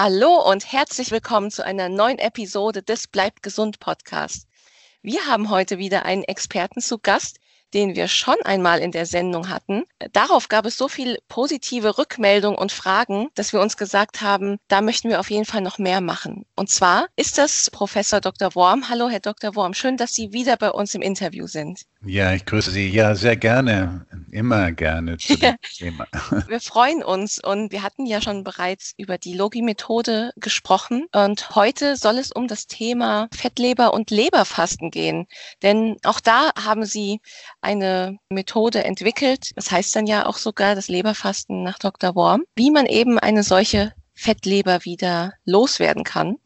Hallo und herzlich willkommen zu einer neuen Episode des Bleibt gesund Podcast. Wir haben heute wieder einen Experten zu Gast, den wir schon einmal in der Sendung hatten. Darauf gab es so viel positive Rückmeldung und Fragen, dass wir uns gesagt haben, da möchten wir auf jeden Fall noch mehr machen. Und zwar ist das Professor Dr. Worm. Hallo, Herr Dr. Worm. Schön, dass Sie wieder bei uns im Interview sind. Ja, ich grüße Sie. Ja, sehr gerne. Immer gerne zu dem Thema. Wir freuen uns und wir hatten ja schon bereits über die Logi-Methode gesprochen und heute soll es um das Thema Fettleber und Leberfasten gehen. Denn auch da haben Sie eine Methode entwickelt. Das heißt dann ja auch sogar das Leberfasten nach Dr. Worm, wie man eben eine solche Fettleber wieder loswerden kann.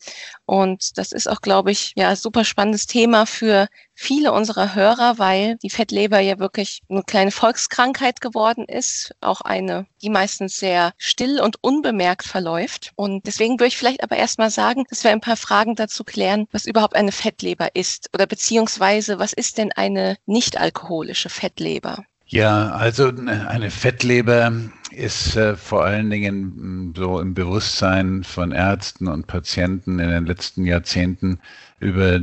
Und das ist auch, glaube ich, ja, super spannendes Thema für viele unserer Hörer, weil die Fettleber ja wirklich eine kleine Volkskrankheit geworden ist, auch eine, die meistens sehr still und unbemerkt verläuft. Und deswegen würde ich vielleicht aber erstmal sagen, dass wir ein paar Fragen dazu klären, was überhaupt eine Fettleber ist oder beziehungsweise was ist denn eine nicht alkoholische Fettleber? Ja, also eine Fettleber ist äh, vor allen Dingen mm, so im Bewusstsein von Ärzten und Patienten in den letzten Jahrzehnten über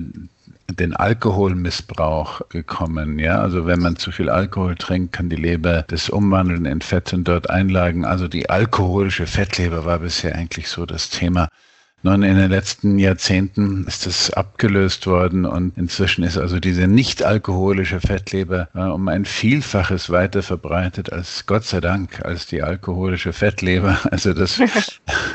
den Alkoholmissbrauch gekommen. Ja, also wenn man zu viel Alkohol trinkt, kann die Leber das umwandeln in Fett und dort einlagen. Also die alkoholische Fettleber war bisher eigentlich so das Thema. Nun, in den letzten Jahrzehnten ist das abgelöst worden und inzwischen ist also diese nicht alkoholische Fettleber äh, um ein Vielfaches weiter verbreitet als Gott sei Dank als die alkoholische Fettleber. Also das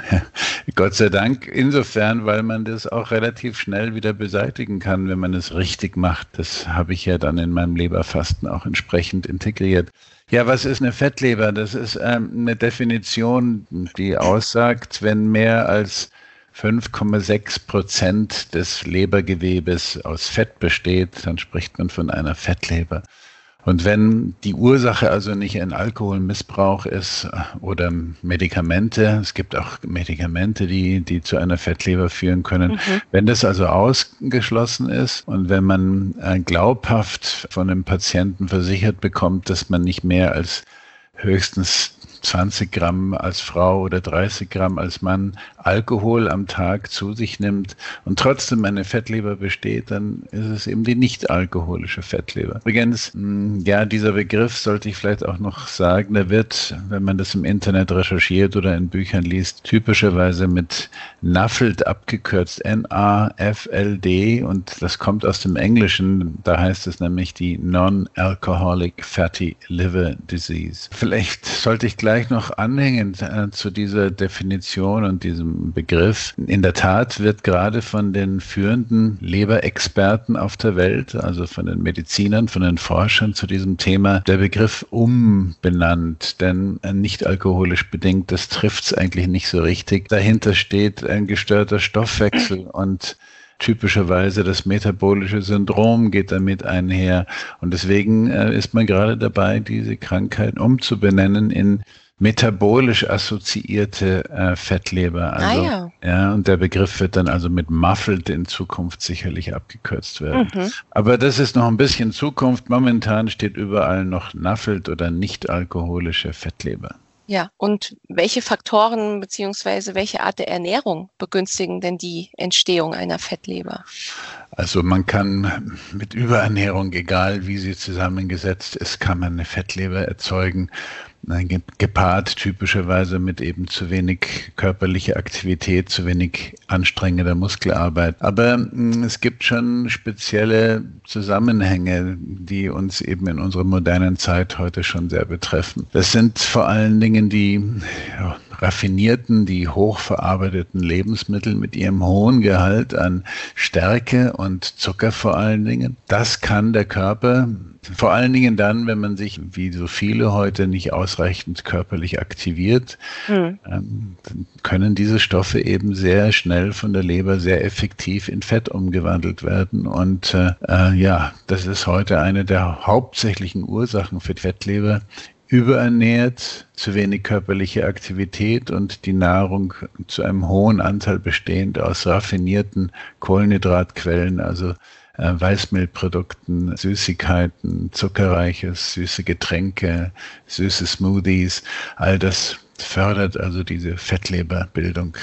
Gott sei Dank insofern, weil man das auch relativ schnell wieder beseitigen kann, wenn man es richtig macht. Das habe ich ja dann in meinem Leberfasten auch entsprechend integriert. Ja, was ist eine Fettleber? Das ist ähm, eine Definition, die aussagt, wenn mehr als 5,6 Prozent des Lebergewebes aus Fett besteht, dann spricht man von einer Fettleber. Und wenn die Ursache also nicht ein Alkoholmissbrauch ist oder Medikamente, es gibt auch Medikamente, die, die zu einer Fettleber führen können, mhm. wenn das also ausgeschlossen ist und wenn man äh, glaubhaft von einem Patienten versichert bekommt, dass man nicht mehr als höchstens 20 Gramm als Frau oder 30 Gramm als Mann Alkohol am Tag zu sich nimmt und trotzdem eine Fettleber besteht, dann ist es eben die nicht alkoholische Fettleber. Übrigens, hm, ja, dieser Begriff sollte ich vielleicht auch noch sagen, der wird, wenn man das im Internet recherchiert oder in Büchern liest, typischerweise mit NAFLD abgekürzt, N-A-F-L-D und das kommt aus dem Englischen, da heißt es nämlich die Non-Alcoholic Fatty Liver Disease. Vielleicht sollte ich gleich noch anhängen äh, zu dieser Definition und diesem Begriff. In der Tat wird gerade von den führenden Leberexperten auf der Welt, also von den Medizinern, von den Forschern zu diesem Thema, der Begriff umbenannt. Denn nicht alkoholisch bedingt, das trifft es eigentlich nicht so richtig. Dahinter steht ein gestörter Stoffwechsel und typischerweise das metabolische Syndrom geht damit einher. Und deswegen äh, ist man gerade dabei, diese Krankheit umzubenennen in metabolisch assoziierte äh, Fettleber. Ah, also, ah, ja. ja. Und der Begriff wird dann also mit muffled in Zukunft sicherlich abgekürzt werden. Mhm. Aber das ist noch ein bisschen Zukunft. Momentan steht überall noch Nuffelt oder nicht alkoholische Fettleber. Ja, und welche Faktoren beziehungsweise welche Art der Ernährung begünstigen denn die Entstehung einer Fettleber? Also man kann mit Überernährung, egal wie sie zusammengesetzt ist, kann man eine Fettleber erzeugen gepaart typischerweise mit eben zu wenig körperlicher Aktivität, zu wenig anstrengender Muskelarbeit. Aber hm, es gibt schon spezielle Zusammenhänge, die uns eben in unserer modernen Zeit heute schon sehr betreffen. Das sind vor allen Dingen die ja, raffinierten, die hochverarbeiteten Lebensmittel mit ihrem hohen Gehalt an Stärke und Zucker vor allen Dingen. Das kann der Körper vor allen Dingen dann, wenn man sich, wie so viele heute, nicht ausreichend körperlich aktiviert, mhm. ähm, können diese Stoffe eben sehr schnell von der Leber sehr effektiv in Fett umgewandelt werden. Und äh, äh ja, das ist heute eine der hauptsächlichen Ursachen für Fettleber überernährt, zu wenig körperliche Aktivität und die Nahrung zu einem hohen Anteil bestehend aus raffinierten Kohlenhydratquellen, also äh, Weißmehlprodukten, Süßigkeiten, zuckerreiches, süße Getränke, süße Smoothies, all das fördert also diese Fettleberbildung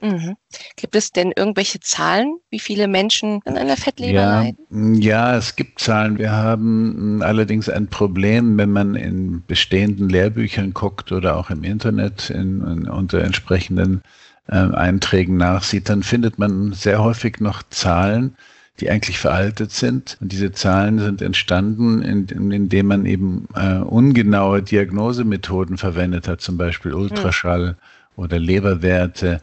Mhm. Gibt es denn irgendwelche Zahlen, wie viele Menschen an einer Fettleber ja, leiden? Ja, es gibt Zahlen. Wir haben allerdings ein Problem, wenn man in bestehenden Lehrbüchern guckt oder auch im Internet in, in, unter entsprechenden äh, Einträgen nachsieht, dann findet man sehr häufig noch Zahlen, die eigentlich veraltet sind. Und diese Zahlen sind entstanden, indem in man eben äh, ungenaue Diagnosemethoden verwendet hat, zum Beispiel Ultraschall hm. oder Leberwerte.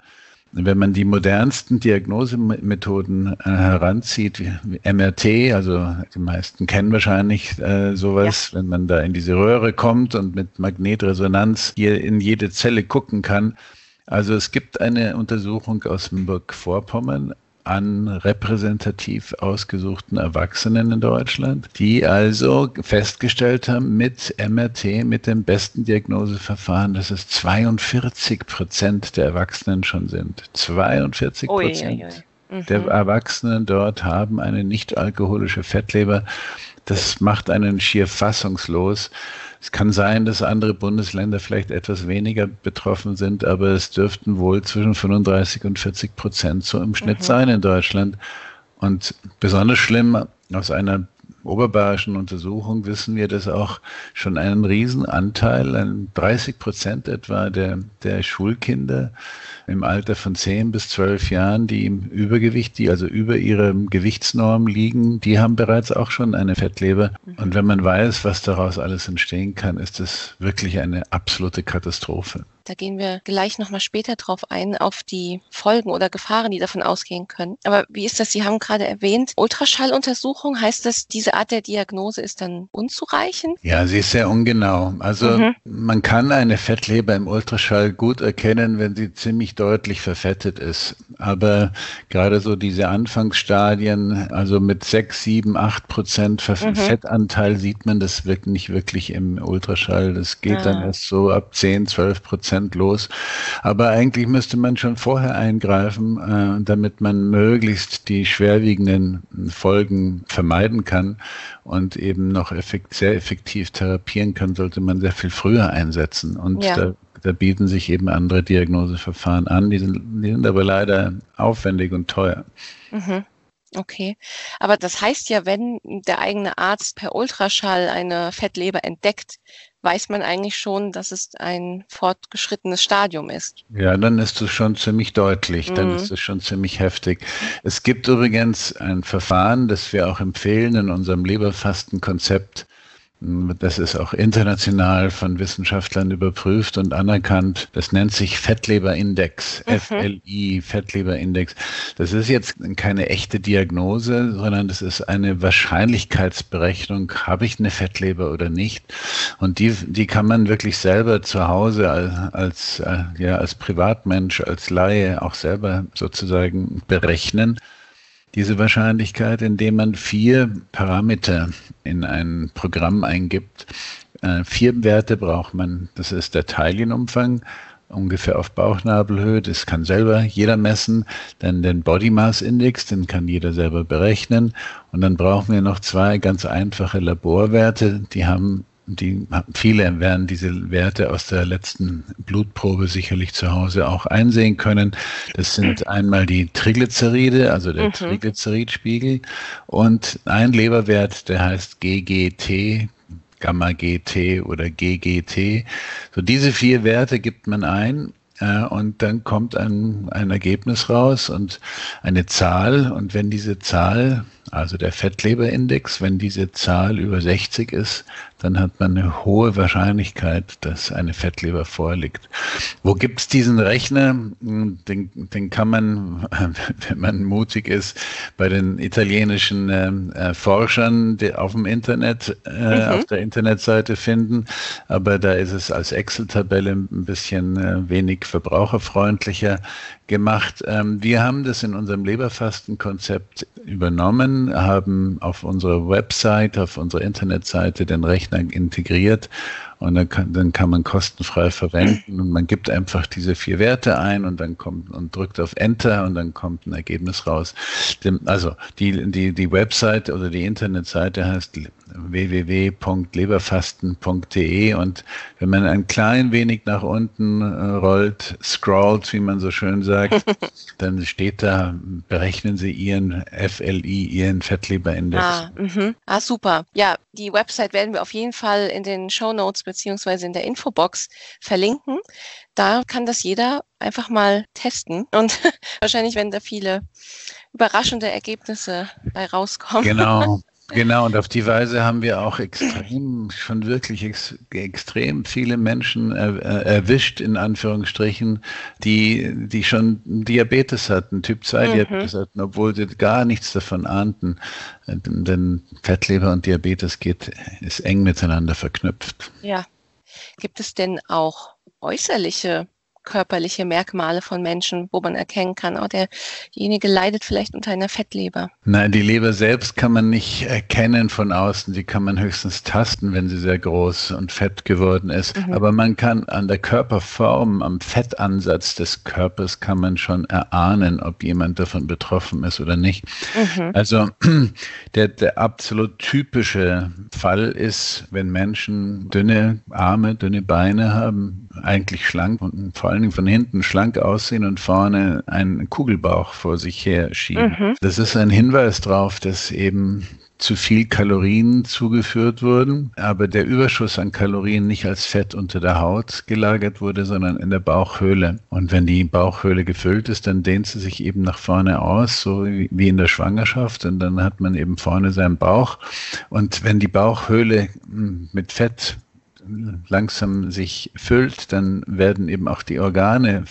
Wenn man die modernsten Diagnosemethoden äh, heranzieht, wie, MRT, also die meisten kennen wahrscheinlich äh, sowas, ja. wenn man da in diese Röhre kommt und mit Magnetresonanz hier in jede Zelle gucken kann. Also es gibt eine Untersuchung aus Mecklenburg-Vorpommern, an repräsentativ ausgesuchten Erwachsenen in Deutschland, die also festgestellt haben mit MRT, mit dem besten Diagnoseverfahren, dass es 42 Prozent der Erwachsenen schon sind. 42 Prozent mhm. der Erwachsenen dort haben eine nicht alkoholische Fettleber. Das macht einen schier fassungslos. Es kann sein, dass andere Bundesländer vielleicht etwas weniger betroffen sind, aber es dürften wohl zwischen 35 und 40 Prozent so im Schnitt mhm. sein in Deutschland. Und besonders schlimm aus einer oberbayerischen Untersuchung wissen wir, dass auch schon einen Riesenanteil, 30 Prozent etwa der, der Schulkinder im Alter von 10 bis 12 Jahren, die im Übergewicht, die also über ihrer Gewichtsnorm liegen, die haben bereits auch schon eine Fettleber. Mhm. Und wenn man weiß, was daraus alles entstehen kann, ist das wirklich eine absolute Katastrophe. Da gehen wir gleich nochmal später drauf ein, auf die Folgen oder Gefahren, die davon ausgehen können. Aber wie ist das? Sie haben gerade erwähnt, Ultraschalluntersuchung, heißt das, diese Art der Diagnose ist dann unzureichend? Ja, sie ist sehr ungenau. Also mhm. man kann eine Fettleber im Ultraschall gut erkennen, wenn sie ziemlich deutlich verfettet ist. Aber gerade so diese Anfangsstadien, also mit 6, 7, 8 Prozent mhm. Fettanteil sieht man das wirklich nicht wirklich im Ultraschall. Das geht ah. dann erst so ab 10, 12 Prozent Prozent los. Aber eigentlich müsste man schon vorher eingreifen, äh, damit man möglichst die schwerwiegenden Folgen vermeiden kann und eben noch effekt, sehr effektiv therapieren kann, sollte man sehr viel früher einsetzen. Und ja. da, da bieten sich eben andere Diagnoseverfahren an. Die sind, die sind aber leider aufwendig und teuer. Mhm. Okay, aber das heißt ja, wenn der eigene Arzt per Ultraschall eine Fettleber entdeckt, weiß man eigentlich schon, dass es ein fortgeschrittenes Stadium ist. Ja, dann ist es schon ziemlich deutlich, dann mhm. ist es schon ziemlich heftig. Es gibt übrigens ein Verfahren, das wir auch empfehlen in unserem Leberfastenkonzept. Das ist auch international von Wissenschaftlern überprüft und anerkannt. Das nennt sich Fettleberindex, mhm. FLI, Fettleberindex. Das ist jetzt keine echte Diagnose, sondern das ist eine Wahrscheinlichkeitsberechnung. Habe ich eine Fettleber oder nicht? Und die, die kann man wirklich selber zu Hause als, als, äh, ja, als Privatmensch, als Laie auch selber sozusagen berechnen diese Wahrscheinlichkeit, indem man vier Parameter in ein Programm eingibt. Äh, vier Werte braucht man. Das ist der Teilchenumfang, ungefähr auf Bauchnabelhöhe. Das kann selber jeder messen. Dann den Body Mass Index, den kann jeder selber berechnen. Und dann brauchen wir noch zwei ganz einfache Laborwerte. Die haben die viele werden diese Werte aus der letzten Blutprobe sicherlich zu Hause auch einsehen können. Das sind einmal die Triglyceride, also der mhm. Triglyceridspiegel und ein Leberwert, der heißt GGT, Gamma GT oder GGT. So diese vier Werte gibt man ein äh, und dann kommt ein, ein Ergebnis raus und eine Zahl und wenn diese Zahl also der Fettleberindex, wenn diese Zahl über 60 ist, dann hat man eine hohe Wahrscheinlichkeit, dass eine Fettleber vorliegt. Wo gibt's diesen Rechner? Den, den kann man, wenn man mutig ist, bei den italienischen äh, Forschern auf dem Internet, äh, mhm. auf der Internetseite finden. Aber da ist es als Excel-Tabelle ein bisschen äh, wenig verbraucherfreundlicher gemacht. Ähm, wir haben das in unserem Leberfastenkonzept übernommen, haben auf unserer Website, auf unserer Internetseite den Rechner integriert und dann kann, dann kann man kostenfrei verwenden und man gibt einfach diese vier Werte ein und dann kommt und drückt auf Enter und dann kommt ein Ergebnis raus. Also die, die, die Website oder die Internetseite heißt www.leberfasten.de und wenn man ein klein wenig nach unten äh, rollt, scrollt, wie man so schön sagt, dann steht da, berechnen Sie Ihren FLI, Ihren Fettleberindex. Ah, mhm. ah, super. Ja, die Website werden wir auf jeden Fall in den Show Notes beziehungsweise in der Infobox verlinken. Da kann das jeder einfach mal testen und wahrscheinlich werden da viele überraschende Ergebnisse bei rauskommen. Genau. Genau, und auf die Weise haben wir auch extrem, schon wirklich ex, extrem viele Menschen er, erwischt, in Anführungsstrichen, die, die schon Diabetes hatten, Typ 2 mhm. Diabetes hatten, obwohl sie gar nichts davon ahnten. Denn Fettleber und Diabetes geht, ist eng miteinander verknüpft. Ja. Gibt es denn auch äußerliche körperliche Merkmale von Menschen, wo man erkennen kann, oh, derjenige leidet vielleicht unter einer Fettleber. Nein, die Leber selbst kann man nicht erkennen von außen. Die kann man höchstens tasten, wenn sie sehr groß und fett geworden ist. Mhm. Aber man kann an der Körperform, am Fettansatz des Körpers kann man schon erahnen, ob jemand davon betroffen ist oder nicht. Mhm. Also der, der absolut typische Fall ist, wenn Menschen dünne Arme, dünne Beine haben, eigentlich schlank und vor allen Dingen von hinten schlank aussehen und vorne einen Kugelbauch vor sich her schieben. Mhm. Das ist ein Hinweis darauf, dass eben zu viel Kalorien zugeführt wurden, aber der Überschuss an Kalorien nicht als Fett unter der Haut gelagert wurde, sondern in der Bauchhöhle. Und wenn die Bauchhöhle gefüllt ist, dann dehnt sie sich eben nach vorne aus, so wie in der Schwangerschaft. Und dann hat man eben vorne seinen Bauch. Und wenn die Bauchhöhle hm, mit Fett langsam sich füllt, dann werden eben auch die Organe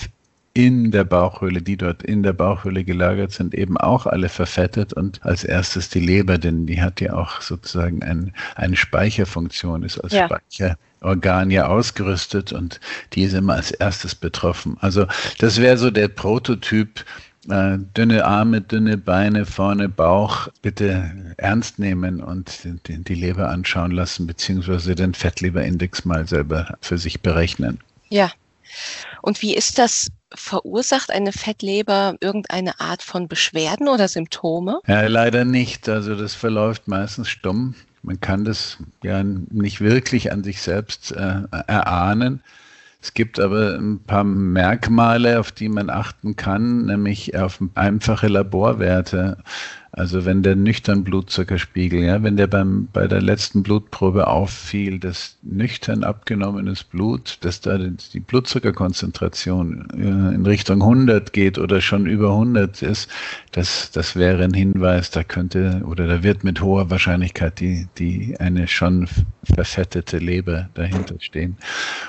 in der Bauchhöhle, die dort in der Bauchhöhle gelagert sind, eben auch alle verfettet und als erstes die Leber, denn die hat ja auch sozusagen ein, eine Speicherfunktion, ist als ja. Speicherorgan ja ausgerüstet und die ist immer als erstes betroffen. Also das wäre so der Prototyp äh, dünne Arme, dünne Beine, vorne Bauch bitte ernst nehmen und die, die Leber anschauen lassen, beziehungsweise den Fettleberindex mal selber für sich berechnen. Ja. Und wie ist das? Verursacht eine Fettleber irgendeine Art von Beschwerden oder Symptome? Ja, leider nicht. Also das verläuft meistens stumm. Man kann das ja nicht wirklich an sich selbst äh, erahnen. Es gibt aber ein paar Merkmale, auf die man achten kann, nämlich auf einfache Laborwerte. Also wenn der nüchtern Blutzuckerspiegel, ja, wenn der beim, bei der letzten Blutprobe auffiel, dass nüchtern abgenommenes Blut, dass da die Blutzuckerkonzentration äh, in Richtung 100 geht oder schon über 100 ist, das, das wäre ein Hinweis, da könnte oder da wird mit hoher Wahrscheinlichkeit die, die eine schon verfettete Leber dahinter stehen.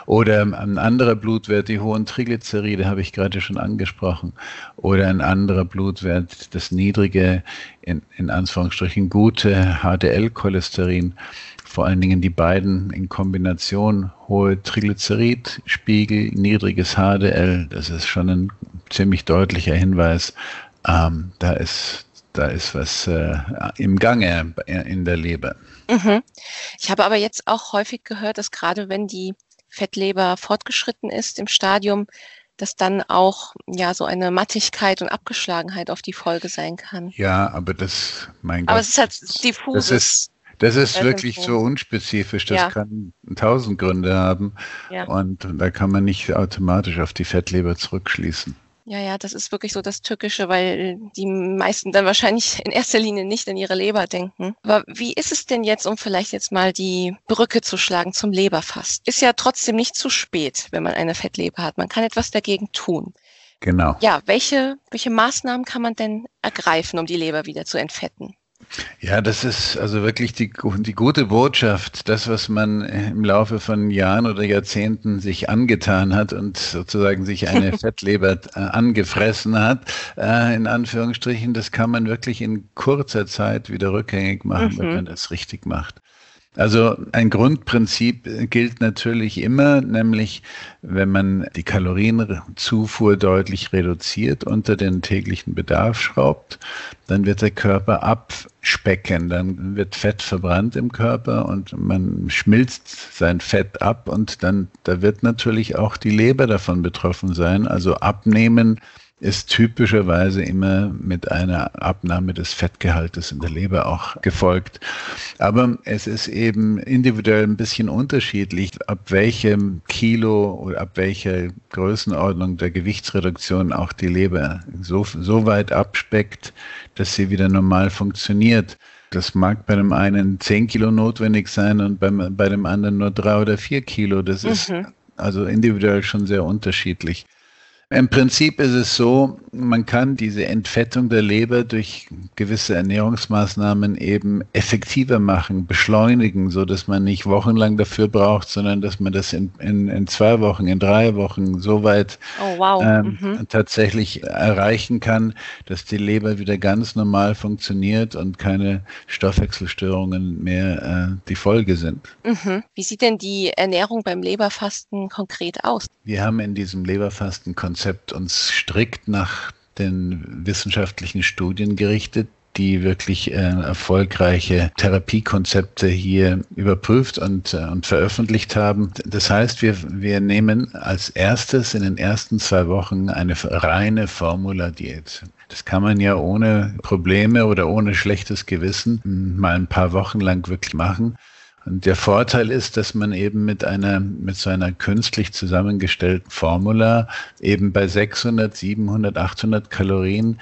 Oder ein anderer Blutwert, die hohen Triglyceride, habe ich gerade schon angesprochen. Oder ein anderer Blutwert, das niedrige in, in Anführungsstrichen gute HDL-Cholesterin, vor allen Dingen die beiden in Kombination hohe Triglyceridspiegel, niedriges HDL, das ist schon ein ziemlich deutlicher Hinweis, ähm, da ist da ist was äh, im Gange in der Leber. Mhm. Ich habe aber jetzt auch häufig gehört, dass gerade wenn die Fettleber fortgeschritten ist im Stadium, dass dann auch ja so eine Mattigkeit und Abgeschlagenheit auf die Folge sein kann. Ja, aber das, mein Gott. Aber es ist halt diffus. Das ist, das ist wirklich so unspezifisch. Das ja. kann tausend Gründe haben. Ja. Und da kann man nicht automatisch auf die Fettleber zurückschließen. Ja, ja, das ist wirklich so das Tückische, weil die meisten dann wahrscheinlich in erster Linie nicht an ihre Leber denken. Aber wie ist es denn jetzt, um vielleicht jetzt mal die Brücke zu schlagen zum Leberfast? Ist ja trotzdem nicht zu spät, wenn man eine Fettleber hat. Man kann etwas dagegen tun. Genau. Ja, welche, welche Maßnahmen kann man denn ergreifen, um die Leber wieder zu entfetten? Ja, das ist also wirklich die, die gute Botschaft, das, was man im Laufe von Jahren oder Jahrzehnten sich angetan hat und sozusagen sich eine Fettleber äh, angefressen hat, äh, in Anführungsstrichen, das kann man wirklich in kurzer Zeit wieder rückgängig machen, mhm. wenn man das richtig macht. Also ein Grundprinzip gilt natürlich immer, nämlich wenn man die Kalorienzufuhr deutlich reduziert, unter den täglichen Bedarf schraubt, dann wird der Körper abspecken, dann wird Fett verbrannt im Körper und man schmilzt sein Fett ab und dann da wird natürlich auch die Leber davon betroffen sein. Also abnehmen ist typischerweise immer mit einer Abnahme des Fettgehaltes in der Leber auch gefolgt. Aber es ist eben individuell ein bisschen unterschiedlich, ab welchem Kilo oder ab welcher Größenordnung der Gewichtsreduktion auch die Leber so, so weit abspeckt, dass sie wieder normal funktioniert. Das mag bei dem einen 10 Kilo notwendig sein und beim, bei dem anderen nur drei oder vier Kilo. Das ist mhm. also individuell schon sehr unterschiedlich. Im Prinzip ist es so, man kann diese Entfettung der Leber durch gewisse Ernährungsmaßnahmen eben effektiver machen, beschleunigen, so dass man nicht wochenlang dafür braucht, sondern dass man das in, in, in zwei Wochen, in drei Wochen so weit oh, wow. ähm, mhm. tatsächlich erreichen kann, dass die Leber wieder ganz normal funktioniert und keine Stoffwechselstörungen mehr äh, die Folge sind. Mhm. Wie sieht denn die Ernährung beim Leberfasten konkret aus? Wir haben in diesem Leberfasten-Konzept Konzept uns strikt nach den wissenschaftlichen Studien gerichtet, die wirklich äh, erfolgreiche Therapiekonzepte hier überprüft und, äh, und veröffentlicht haben. Das heißt, wir, wir nehmen als erstes in den ersten zwei Wochen eine reine Formula-Diät. Das kann man ja ohne Probleme oder ohne schlechtes Gewissen mal ein paar Wochen lang wirklich machen. Und der Vorteil ist, dass man eben mit einer, mit so einer künstlich zusammengestellten Formula eben bei 600, 700, 800 Kalorien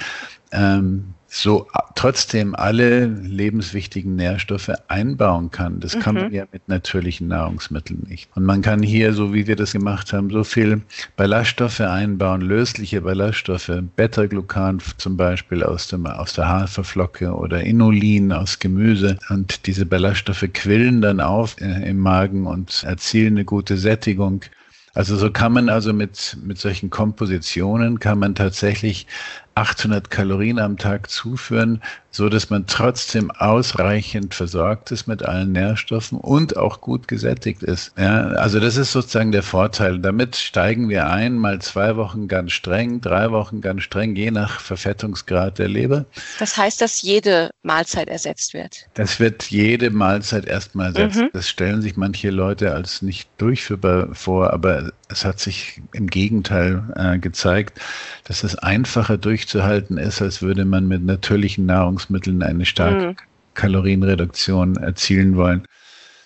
ähm, so trotzdem alle lebenswichtigen Nährstoffe einbauen kann. Das kann mhm. man ja mit natürlichen Nahrungsmitteln nicht. Und man kann hier, so wie wir das gemacht haben, so viel Ballaststoffe einbauen, lösliche Ballaststoffe, Beta-Glucan zum Beispiel aus, dem, aus der Haferflocke oder Inulin aus Gemüse. Und diese Ballaststoffe quillen dann auf äh, im Magen und erzielen eine gute Sättigung. Also so kann man also mit, mit solchen Kompositionen kann man tatsächlich 800 Kalorien am Tag zuführen, so dass man trotzdem ausreichend versorgt ist mit allen Nährstoffen und auch gut gesättigt ist. Ja, also das ist sozusagen der Vorteil. Damit steigen wir ein, mal zwei Wochen ganz streng, drei Wochen ganz streng, je nach Verfettungsgrad der Leber. Das heißt, dass jede Mahlzeit ersetzt wird? Das wird jede Mahlzeit erstmal ersetzt. Mhm. Das stellen sich manche Leute als nicht durchführbar vor, aber es hat sich im Gegenteil äh, gezeigt, dass es einfacher durchzuhalten ist, als würde man mit natürlichen Nahrungsmitteln eine starke mhm. Kalorienreduktion erzielen wollen.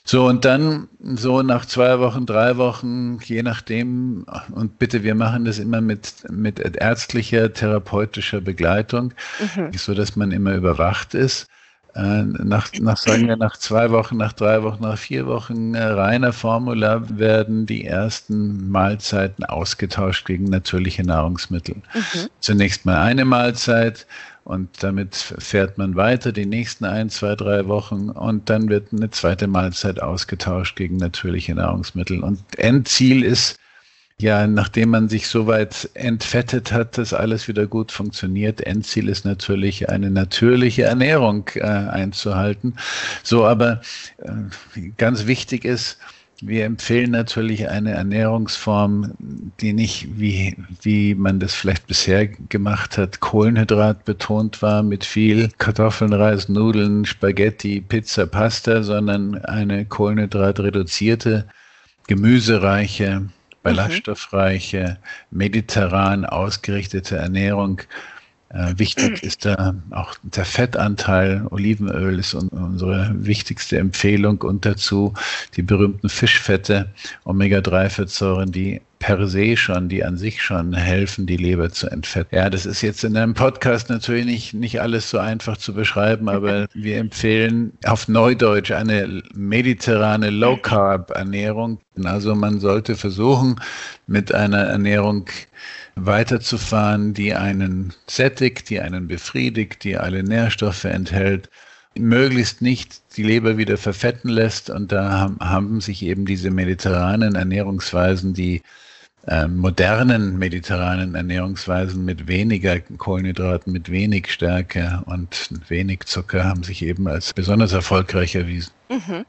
So, und dann so nach zwei Wochen, drei Wochen, je nachdem, und bitte, wir machen das immer mit, mit ärztlicher, therapeutischer Begleitung, mhm. so dass man immer überwacht ist. Äh, nach, nach, sagen wir, nach zwei Wochen, nach drei Wochen, nach vier Wochen äh, reiner Formula werden die ersten Mahlzeiten ausgetauscht gegen natürliche Nahrungsmittel. Mhm. Zunächst mal eine Mahlzeit und damit fährt man weiter die nächsten ein, zwei, drei Wochen und dann wird eine zweite Mahlzeit ausgetauscht gegen natürliche Nahrungsmittel. Und Endziel ist, ja, nachdem man sich so weit entfettet hat, dass alles wieder gut funktioniert, Endziel ist natürlich eine natürliche Ernährung äh, einzuhalten. So, aber äh, ganz wichtig ist, wir empfehlen natürlich eine Ernährungsform, die nicht, wie, wie man das vielleicht bisher gemacht hat, Kohlenhydrat betont war mit viel Kartoffeln, Reis, Nudeln, Spaghetti, Pizza, Pasta, sondern eine kohlenhydratreduzierte, gemüsereiche, ballaststoffreiche, mediterran ausgerichtete Ernährung. Äh, wichtig ist da auch der Fettanteil. Olivenöl ist unsere wichtigste Empfehlung und dazu die berühmten Fischfette, Omega-3-Fettsäuren, die per se schon, die an sich schon helfen, die Leber zu entfetten. Ja, das ist jetzt in einem Podcast natürlich nicht, nicht alles so einfach zu beschreiben, aber wir empfehlen auf Neudeutsch eine mediterrane Low-Carb-Ernährung. Also man sollte versuchen, mit einer Ernährung weiterzufahren, die einen sättigt, die einen befriedigt, die alle Nährstoffe enthält möglichst nicht die Leber wieder verfetten lässt. Und da haben, sich eben diese mediterranen Ernährungsweisen, die äh, modernen mediterranen Ernährungsweisen mit weniger Kohlenhydraten, mit wenig Stärke und wenig Zucker haben sich eben als besonders erfolgreich erwiesen. Mhm.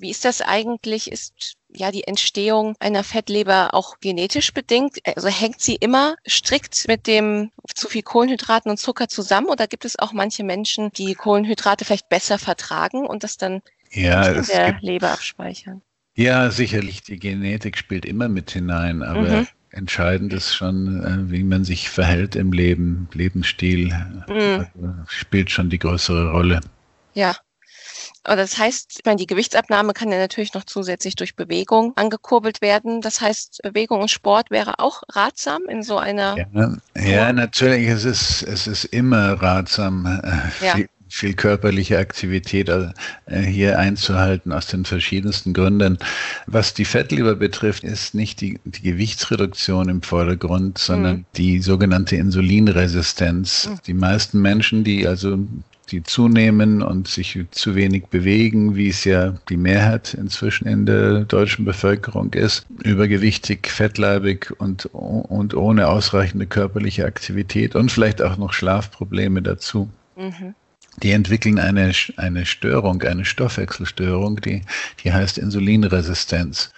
Wie ist das eigentlich? Ist ja die Entstehung einer Fettleber auch genetisch bedingt? Also hängt sie immer strikt mit dem zu viel Kohlenhydraten und Zucker zusammen oder gibt es auch manche Menschen, die Kohlenhydrate vielleicht besser vertragen und das dann ja, in der Leber abspeichern? Ja, sicherlich, die Genetik spielt immer mit hinein, aber mhm. entscheidend ist schon, äh, wie man sich verhält im Leben, Lebensstil mhm. also spielt schon die größere Rolle. Ja. Aber das heißt, ich meine, die Gewichtsabnahme kann ja natürlich noch zusätzlich durch Bewegung angekurbelt werden. Das heißt, Bewegung und Sport wäre auch ratsam in so einer. Ja, ja natürlich. Es ist, es ist immer ratsam, äh, ja viel körperliche Aktivität äh, hier einzuhalten aus den verschiedensten Gründen. Was die Fettleber betrifft, ist nicht die, die Gewichtsreduktion im Vordergrund, sondern mhm. die sogenannte Insulinresistenz. Mhm. Die meisten Menschen, die also die zunehmen und sich zu wenig bewegen, wie es ja die Mehrheit inzwischen in der deutschen Bevölkerung ist, übergewichtig, fettleibig und, und ohne ausreichende körperliche Aktivität und vielleicht auch noch Schlafprobleme dazu. Mhm die entwickeln eine, eine Störung, eine Stoffwechselstörung, die, die heißt Insulinresistenz.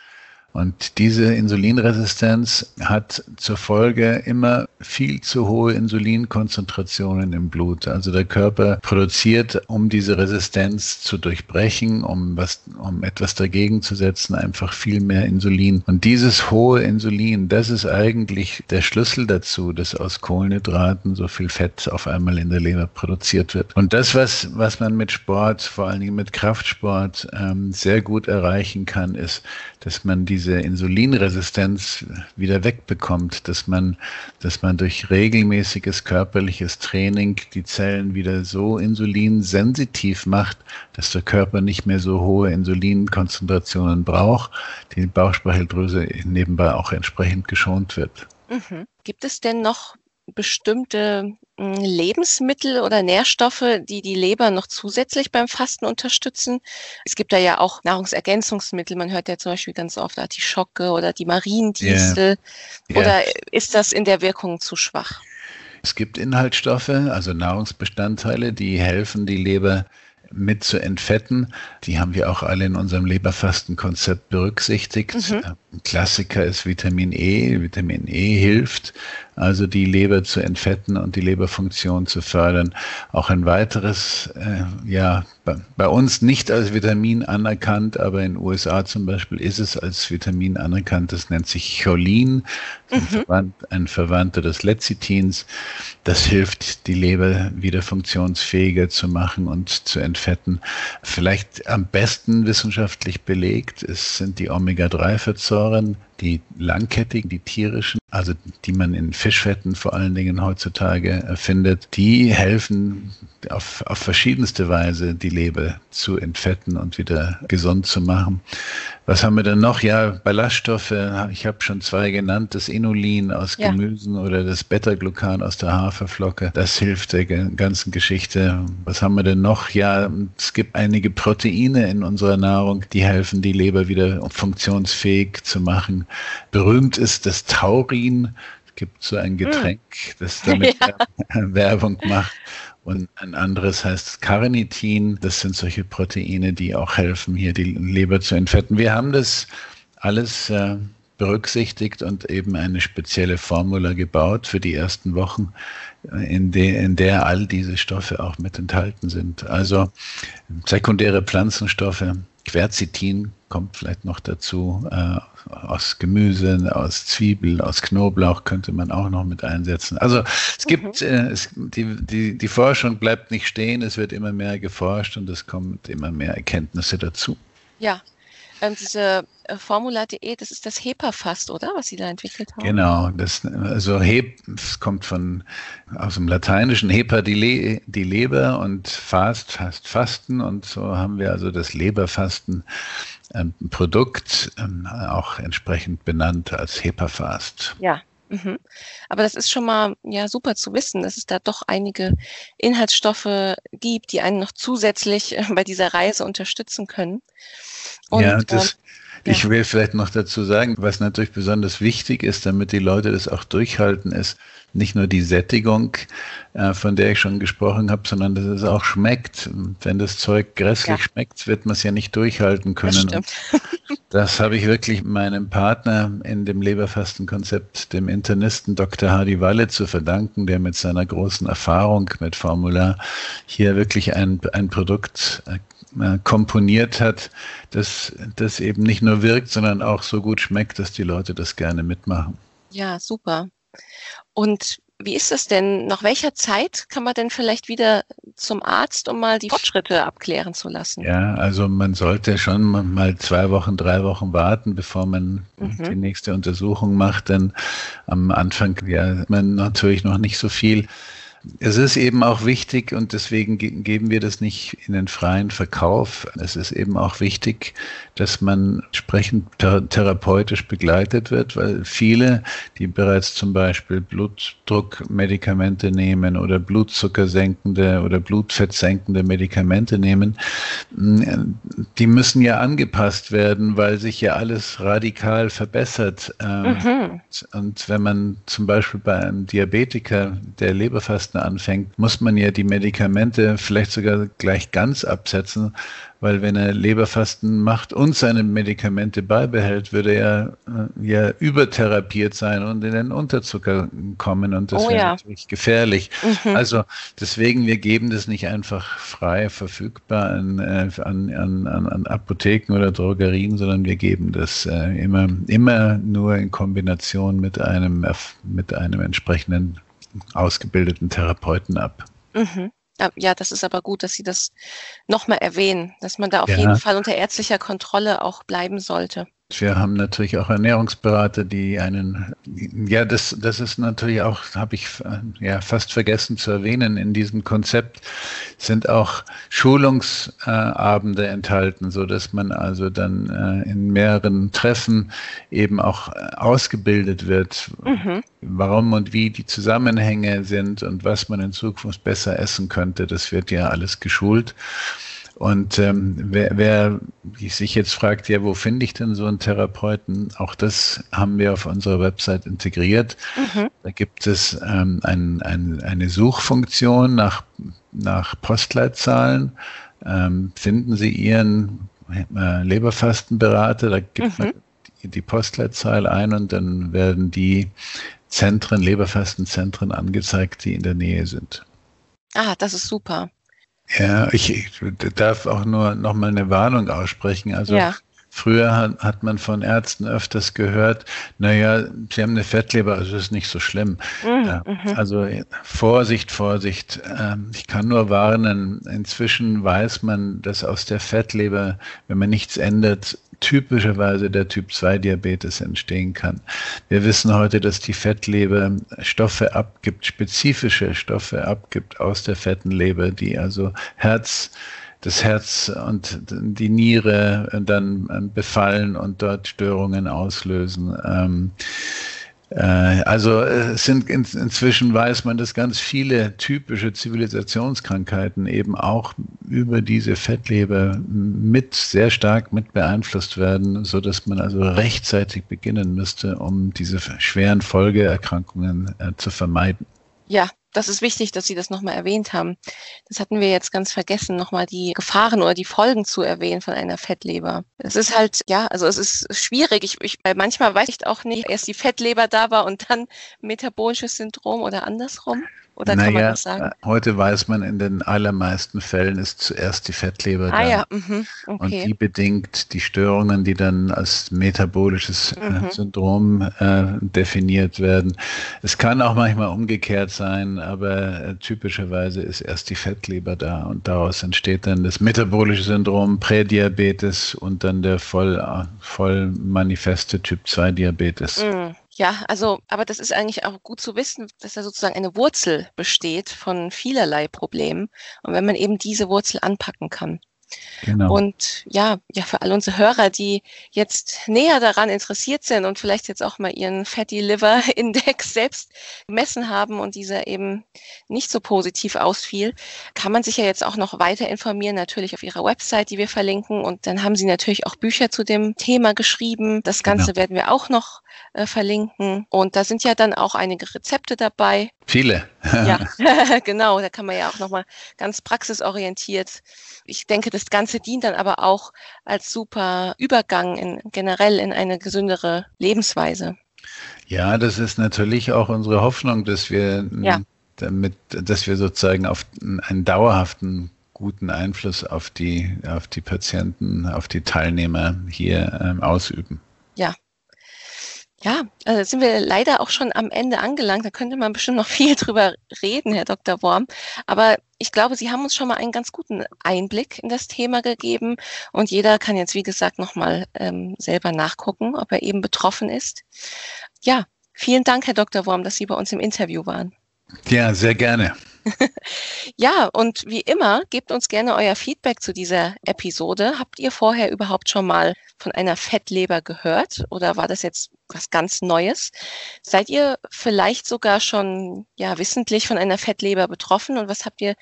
Und diese Insulinresistenz hat zur Folge immer viel zu hohe Insulinkonzentrationen im Blut. Also der Körper produziert, um diese Resistenz zu durchbrechen, um was, um etwas dagegen zu setzen, einfach viel mehr Insulin. Und dieses hohe Insulin, das ist eigentlich der Schlüssel dazu, dass aus Kohlenhydraten so viel Fett auf einmal in der Leber produziert wird. Und das, was, was man mit Sport, vor allen Dingen mit Kraftsport, ähm, sehr gut erreichen kann, ist, dass man diese Insulinresistenz wieder wegbekommt, dass man, dass man durch regelmäßiges körperliches Training die Zellen wieder so insulinsensitiv macht, dass der Körper nicht mehr so hohe Insulinkonzentrationen braucht, die Bauchspeicheldrüse nebenbei auch entsprechend geschont wird. Mhm. Gibt es denn noch bestimmte Lebensmittel oder Nährstoffe, die die Leber noch zusätzlich beim Fasten unterstützen. Es gibt da ja auch Nahrungsergänzungsmittel. Man hört ja zum Beispiel ganz oft Artischocke oder die Mariendistel. Yeah. Oder yeah. ist das in der Wirkung zu schwach? Es gibt Inhaltsstoffe, also Nahrungsbestandteile, die helfen, die Leber mit zu entfetten. Die haben wir auch alle in unserem Leberfastenkonzept berücksichtigt. Mhm. Ein Klassiker ist Vitamin E. Vitamin E hilft, also die Leber zu entfetten und die Leberfunktion zu fördern. Auch ein weiteres, äh, ja, bei uns nicht als Vitamin anerkannt, aber in den USA zum Beispiel ist es als Vitamin anerkannt. Das nennt sich Cholin, ein, mhm. Verwandt, ein Verwandter des Lecithins. Das hilft, die Leber wieder funktionsfähiger zu machen und zu entfetten. Vielleicht am besten wissenschaftlich belegt ist, sind die Omega-3-Fettsäuren, die langkettigen, die tierischen, also die man in Fischfetten vor allen Dingen heutzutage findet, die helfen auf, auf verschiedenste Weise die Leber zu entfetten und wieder gesund zu machen. Was haben wir denn noch? Ja, Ballaststoffe. Ich habe schon zwei genannt. Das Inulin aus ja. Gemüsen oder das Beta-Glucan aus der Haferflocke. Das hilft der ganzen Geschichte. Was haben wir denn noch? Ja, es gibt einige Proteine in unserer Nahrung, die helfen, die Leber wieder funktionsfähig zu machen. Berühmt ist das Taurin. Es gibt so ein Getränk, das damit ja. Werbung macht. Und ein anderes heißt Carnitin. Das sind solche Proteine, die auch helfen, hier die Leber zu entfetten. Wir haben das alles äh, berücksichtigt und eben eine spezielle Formula gebaut für die ersten Wochen, äh, in, de, in der all diese Stoffe auch mit enthalten sind. Also sekundäre Pflanzenstoffe, Quercetin kommt vielleicht noch dazu, äh, aus Gemüse, aus Zwiebeln, aus Knoblauch könnte man auch noch mit einsetzen. Also es gibt, mhm. äh, es, die, die, die Forschung bleibt nicht stehen, es wird immer mehr geforscht und es kommt immer mehr Erkenntnisse dazu. Ja, ähm, diese äh, Formula.de, das ist das HEPA-Fast, oder? Was Sie da entwickelt haben? Genau, das, also Hep, das kommt von, aus dem Lateinischen, Hepa die, Le, die Leber und Fast, Fast Fasten und so haben wir also das Leberfasten ein Produkt ähm, auch entsprechend benannt als HEPA-Fast. Ja, mhm. aber das ist schon mal ja super zu wissen, dass es da doch einige Inhaltsstoffe gibt, die einen noch zusätzlich äh, bei dieser Reise unterstützen können. Und, ja, das, ähm, ich will vielleicht noch dazu sagen, was natürlich besonders wichtig ist, damit die Leute das auch durchhalten, ist nicht nur die Sättigung, äh, von der ich schon gesprochen habe, sondern dass es auch schmeckt. Wenn das Zeug grässlich ja. schmeckt, wird man es ja nicht durchhalten können. Das, das habe ich wirklich meinem Partner in dem Leberfastenkonzept, dem Internisten Dr. Hardy Walle, zu verdanken, der mit seiner großen Erfahrung mit Formular hier wirklich ein, ein Produkt äh, komponiert hat, das, das eben nicht nur wirkt, sondern auch so gut schmeckt, dass die Leute das gerne mitmachen. Ja, super. Und wie ist es denn? Nach welcher Zeit kann man denn vielleicht wieder zum Arzt, um mal die Fortschritte abklären zu lassen? Ja, also man sollte schon mal zwei Wochen, drei Wochen warten, bevor man mhm. die nächste Untersuchung macht, denn am Anfang ja man natürlich noch nicht so viel es ist eben auch wichtig und deswegen geben wir das nicht in den freien Verkauf. Es ist eben auch wichtig, dass man entsprechend therapeutisch begleitet wird, weil viele, die bereits zum Beispiel Blutdruckmedikamente nehmen oder blutzuckersenkende oder blutfettsenkende Medikamente nehmen, die müssen ja angepasst werden, weil sich ja alles radikal verbessert. Ähm, mhm. Und wenn man zum Beispiel bei einem Diabetiker, der Leberfasten Fasten anfängt, muss man ja die Medikamente vielleicht sogar gleich ganz absetzen, weil wenn er Leberfasten macht und seine Medikamente beibehält, würde er äh, ja übertherapiert sein und in den Unterzucker kommen und das oh, wäre ja. natürlich gefährlich. Mhm. Also deswegen, wir geben das nicht einfach frei verfügbar an, äh, an, an, an Apotheken oder Drogerien, sondern wir geben das äh, immer, immer nur in Kombination mit einem, mit einem entsprechenden ausgebildeten Therapeuten ab. Mhm. Ja, das ist aber gut, dass Sie das nochmal erwähnen, dass man da auf ja. jeden Fall unter ärztlicher Kontrolle auch bleiben sollte. Wir haben natürlich auch Ernährungsberater, die einen, ja, das, das ist natürlich auch, habe ich äh, ja fast vergessen zu erwähnen, in diesem Konzept sind auch Schulungsabende enthalten, so dass man also dann äh, in mehreren Treffen eben auch äh, ausgebildet wird, mhm. warum und wie die Zusammenhänge sind und was man in Zukunft besser essen könnte. Das wird ja alles geschult. Und ähm, wer, wer sich jetzt fragt, ja, wo finde ich denn so einen Therapeuten? Auch das haben wir auf unserer Website integriert. Mhm. Da gibt es ähm, ein, ein, eine Suchfunktion nach, nach Postleitzahlen. Ähm, finden Sie Ihren äh, Leberfastenberater, da gibt mhm. man die, die Postleitzahl ein und dann werden die Zentren, Leberfastenzentren angezeigt, die in der Nähe sind. Ah, das ist super. Ja, ich, ich darf auch nur noch mal eine Warnung aussprechen. Also ja. Früher hat, hat, man von Ärzten öfters gehört, naja, sie haben eine Fettleber, also ist nicht so schlimm. Mhm, mhm. also Vorsicht, Vorsicht. Ähm, ich kann nur warnen, inzwischen weiß man, dass aus der Fettleber, wenn man nichts ändert, typischerweise der Typ-2-Diabetes entstehen kann. Wir wissen heute, dass die Fettleber Stoffe abgibt, spezifische Stoffe abgibt aus der fetten Leber, die also Herz, das Herz und die Niere dann befallen und dort Störungen auslösen. Ähm, äh, also es sind in, inzwischen weiß man, dass ganz viele typische Zivilisationskrankheiten eben auch über diese Fettleber mit sehr stark mit beeinflusst werden, so dass man also rechtzeitig beginnen müsste, um diese schweren Folgeerkrankungen äh, zu vermeiden. Ja, das ist wichtig, dass Sie das nochmal erwähnt haben. Das hatten wir jetzt ganz vergessen, nochmal die Gefahren oder die Folgen zu erwähnen von einer Fettleber. Es ist halt, ja, also es ist schwierig. Ich, ich, weil manchmal weiß ich auch nicht, erst die Fettleber da war und dann metabolisches Syndrom oder andersrum. Oder naja, kann man das sagen? Äh, heute weiß man, in den allermeisten Fällen ist zuerst die Fettleber ah, da. Ja. Mhm. Okay. Und die bedingt die Störungen, die dann als metabolisches äh, mhm. Syndrom äh, definiert werden. Es kann auch manchmal umgekehrt sein, aber äh, typischerweise ist erst die Fettleber da und daraus entsteht dann das metabolische Syndrom, Prädiabetes und dann der voll, voll manifeste Typ 2 Diabetes. Mhm. Ja, also, aber das ist eigentlich auch gut zu wissen, dass da sozusagen eine Wurzel besteht von vielerlei Problemen. Und wenn man eben diese Wurzel anpacken kann. Genau. Und ja, ja, für all unsere Hörer, die jetzt näher daran interessiert sind und vielleicht jetzt auch mal ihren Fatty Liver Index selbst gemessen haben und dieser eben nicht so positiv ausfiel, kann man sich ja jetzt auch noch weiter informieren, natürlich auf ihrer Website, die wir verlinken. Und dann haben sie natürlich auch Bücher zu dem Thema geschrieben. Das Ganze genau. werden wir auch noch äh, verlinken. Und da sind ja dann auch einige Rezepte dabei. Viele. Ja, genau. Da kann man ja auch nochmal ganz praxisorientiert. Ich denke, das Ganze dient dann aber auch als super Übergang in, generell in eine gesündere Lebensweise. Ja, das ist natürlich auch unsere Hoffnung, dass wir ja. damit, dass wir sozusagen auf einen dauerhaften guten Einfluss auf die, auf die Patienten, auf die Teilnehmer hier ähm, ausüben. Ja, Ja, also sind wir leider auch schon am Ende angelangt. Da könnte man bestimmt noch viel drüber reden, Herr Dr. Worm. Aber ich glaube, Sie haben uns schon mal einen ganz guten Einblick in das Thema gegeben. Und jeder kann jetzt, wie gesagt, nochmal ähm, selber nachgucken, ob er eben betroffen ist. Ja, vielen Dank, Herr Dr. Worm, dass Sie bei uns im Interview waren. Ja, sehr gerne. Ja, und wie immer, gebt uns gerne euer Feedback zu dieser Episode. Habt ihr vorher überhaupt schon mal von einer Fettleber gehört oder war das jetzt was ganz Neues? Seid ihr vielleicht sogar schon ja wissentlich von einer Fettleber betroffen und was habt ihr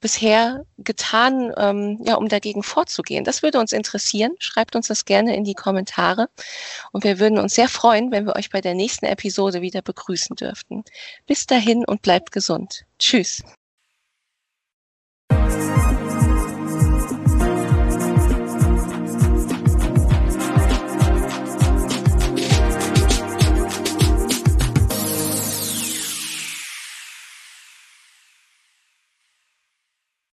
bisher getan, ähm, ja, um dagegen vorzugehen? Das würde uns interessieren. Schreibt uns das gerne in die Kommentare und wir würden uns sehr freuen, wenn wir euch bei der nächsten Episode wieder begrüßen dürften. Bis dahin und bleibt gesund. Tschüss.